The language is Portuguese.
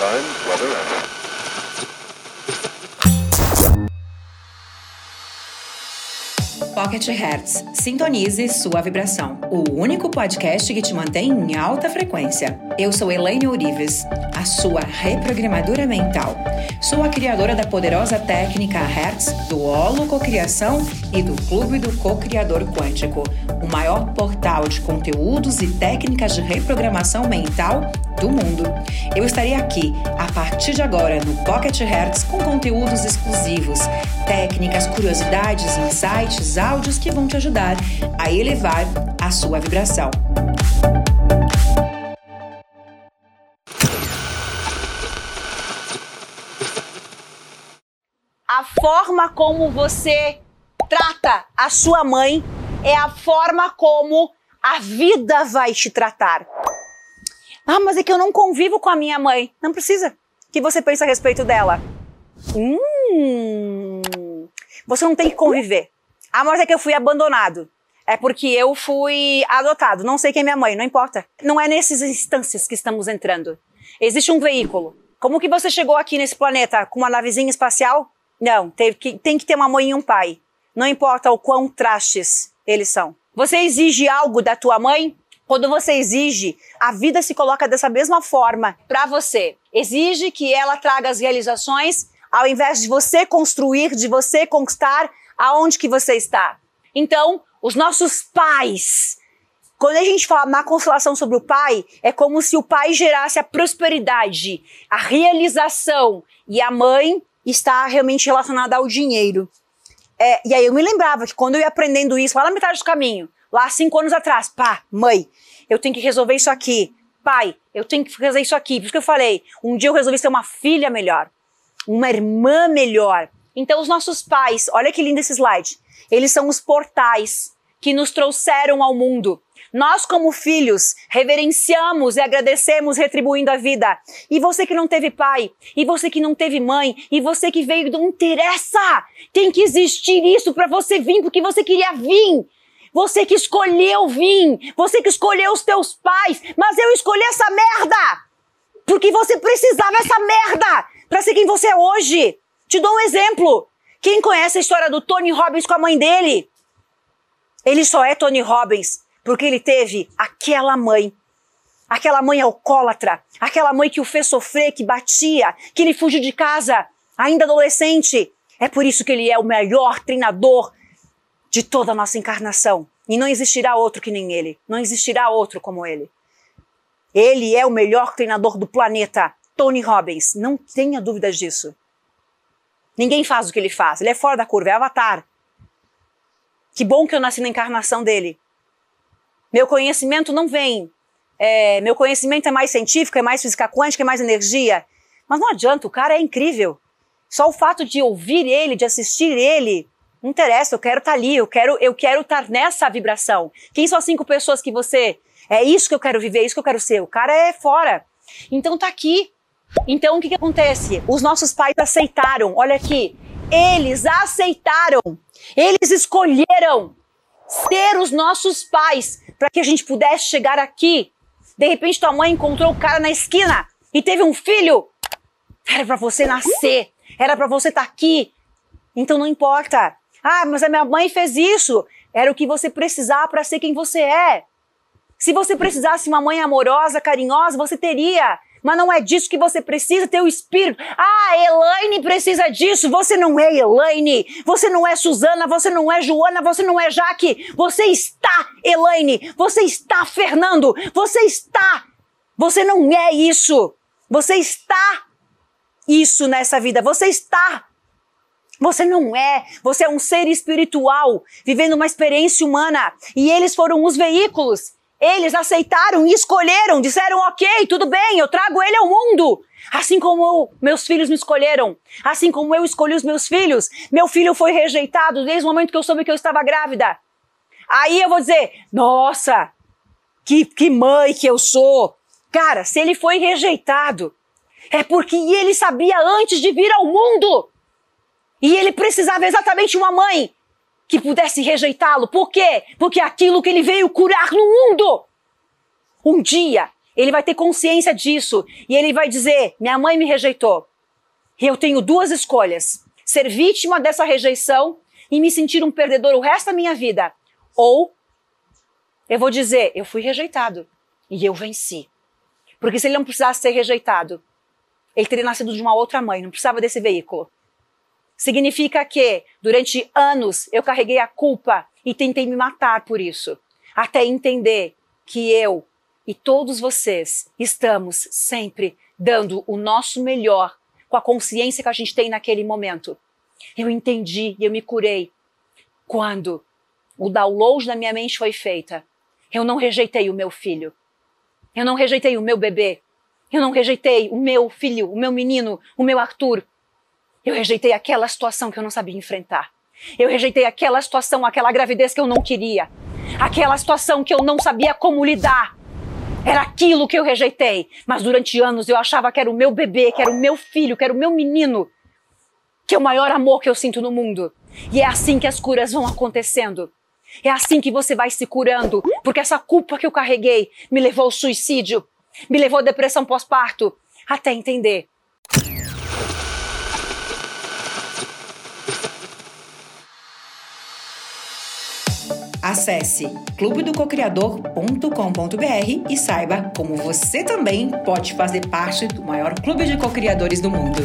Time, weather, and Pocket Hertz. Sintonize sua vibração. O único podcast que te mantém em alta frequência. Eu sou Elaine Ourives, a sua reprogramadora mental. Sou a criadora da poderosa técnica Hertz, do Holo Cocriação e do Clube do Co-Criador Quântico, o maior portal de conteúdos e técnicas de reprogramação mental do mundo. Eu estarei aqui a partir de agora no Pocket Hertz com conteúdos exclusivos, técnicas, curiosidades, insights, áudios que vão te ajudar a elevar a sua vibração. A forma como você trata a sua mãe é a forma como a vida vai te tratar. Ah, mas é que eu não convivo com a minha mãe. Não precisa. O que você pensa a respeito dela? Hum, você não tem que conviver. Ah, mas é que eu fui abandonado. É porque eu fui adotado. Não sei quem é minha mãe, não importa. Não é nessas instâncias que estamos entrando. Existe um veículo. Como que você chegou aqui nesse planeta com uma navezinha espacial? Não, tem que, tem que ter uma mãe e um pai. Não importa o quão trastes eles são. Você exige algo da tua mãe? Quando você exige, a vida se coloca dessa mesma forma para você. Exige que ela traga as realizações ao invés de você construir, de você conquistar aonde que você está. Então, os nossos pais, quando a gente fala na constelação sobre o pai, é como se o pai gerasse a prosperidade, a realização e a mãe está realmente relacionada ao dinheiro. É, e aí eu me lembrava que quando eu ia aprendendo isso, lá na metade do caminho, lá cinco anos atrás, pá, mãe, eu tenho que resolver isso aqui. Pai, eu tenho que fazer isso aqui. Por isso que eu falei, um dia eu resolvi ser uma filha melhor, uma irmã melhor. Então os nossos pais, olha que lindo esse slide, eles são os portais que nos trouxeram ao mundo. Nós, como filhos, reverenciamos e agradecemos retribuindo a vida. E você que não teve pai, e você que não teve mãe, e você que veio, não interessa! Tem que existir isso para você vir, porque você queria vir. Você que escolheu vir, você que escolheu os teus pais, mas eu escolhi essa merda! Porque você precisava dessa merda para ser quem você é hoje. Te dou um exemplo. Quem conhece a história do Tony Robbins com a mãe dele? Ele só é Tony Robbins porque ele teve aquela mãe. Aquela mãe alcoólatra, aquela mãe que o fez sofrer, que batia, que ele fugiu de casa, ainda adolescente. É por isso que ele é o melhor treinador de toda a nossa encarnação. E não existirá outro que nem ele. Não existirá outro como ele. Ele é o melhor treinador do planeta. Tony Robbins. Não tenha dúvidas disso. Ninguém faz o que ele faz. Ele é fora da curva, é avatar. Que bom que eu nasci na encarnação dele. Meu conhecimento não vem. É, meu conhecimento é mais científico, é mais física quântica, é mais energia. Mas não adianta, o cara é incrível. Só o fato de ouvir ele, de assistir ele, não interessa, eu quero estar tá ali, eu quero eu quero estar tá nessa vibração. Quem são as cinco pessoas que você é isso que eu quero viver, é isso que eu quero ser. O cara é fora. Então tá aqui. Então o que, que acontece? Os nossos pais aceitaram. Olha aqui, eles aceitaram. Eles escolheram ser os nossos pais para que a gente pudesse chegar aqui. De repente tua mãe encontrou o cara na esquina e teve um filho. Era para você nascer, era para você estar tá aqui. Então não importa. Ah, mas a minha mãe fez isso. Era o que você precisava para ser quem você é. Se você precisasse uma mãe amorosa, carinhosa, você teria. Mas não é disso que você precisa ter o espírito. Ah, Elaine precisa disso. Você não é Elaine. Você não é Suzana. Você não é Joana. Você não é Jaque. Você está Elaine. Você está Fernando. Você está. Você não é isso. Você está isso nessa vida. Você está você não é. Você é um ser espiritual, vivendo uma experiência humana. E eles foram os veículos. Eles aceitaram e escolheram, disseram: ok, tudo bem, eu trago ele ao mundo. Assim como eu, meus filhos me escolheram, assim como eu escolhi os meus filhos, meu filho foi rejeitado desde o momento que eu soube que eu estava grávida. Aí eu vou dizer: nossa, que, que mãe que eu sou. Cara, se ele foi rejeitado, é porque ele sabia antes de vir ao mundo e ele precisava exatamente uma mãe que pudesse rejeitá-lo. Por quê? Porque aquilo que ele veio curar no mundo. Um dia Ele vai ter consciência disso e ele vai dizer: minha mãe me rejeitou. Eu tenho duas escolhas: ser vítima dessa rejeição e me sentir um perdedor o resto da minha vida, ou eu vou dizer: eu fui rejeitado e eu venci. Porque se ele não precisasse ser rejeitado, ele teria nascido de uma outra mãe, não precisava desse veículo. Significa que, durante anos, eu carreguei a culpa e tentei me matar por isso, até entender que eu e todos vocês estamos sempre dando o nosso melhor com a consciência que a gente tem naquele momento. Eu entendi e eu me curei quando o download na minha mente foi feita. Eu não rejeitei o meu filho. Eu não rejeitei o meu bebê. Eu não rejeitei o meu filho, o meu menino, o meu Arthur. Eu rejeitei aquela situação que eu não sabia enfrentar. Eu rejeitei aquela situação, aquela gravidez que eu não queria. Aquela situação que eu não sabia como lidar. Era aquilo que eu rejeitei. Mas durante anos eu achava que era o meu bebê, que era o meu filho, que era o meu menino. Que é o maior amor que eu sinto no mundo. E é assim que as curas vão acontecendo. É assim que você vai se curando. Porque essa culpa que eu carreguei me levou ao suicídio, me levou à depressão pós-parto, até entender. Acesse clubedococriador.com.br e saiba como você também pode fazer parte do maior clube de cocriadores do mundo.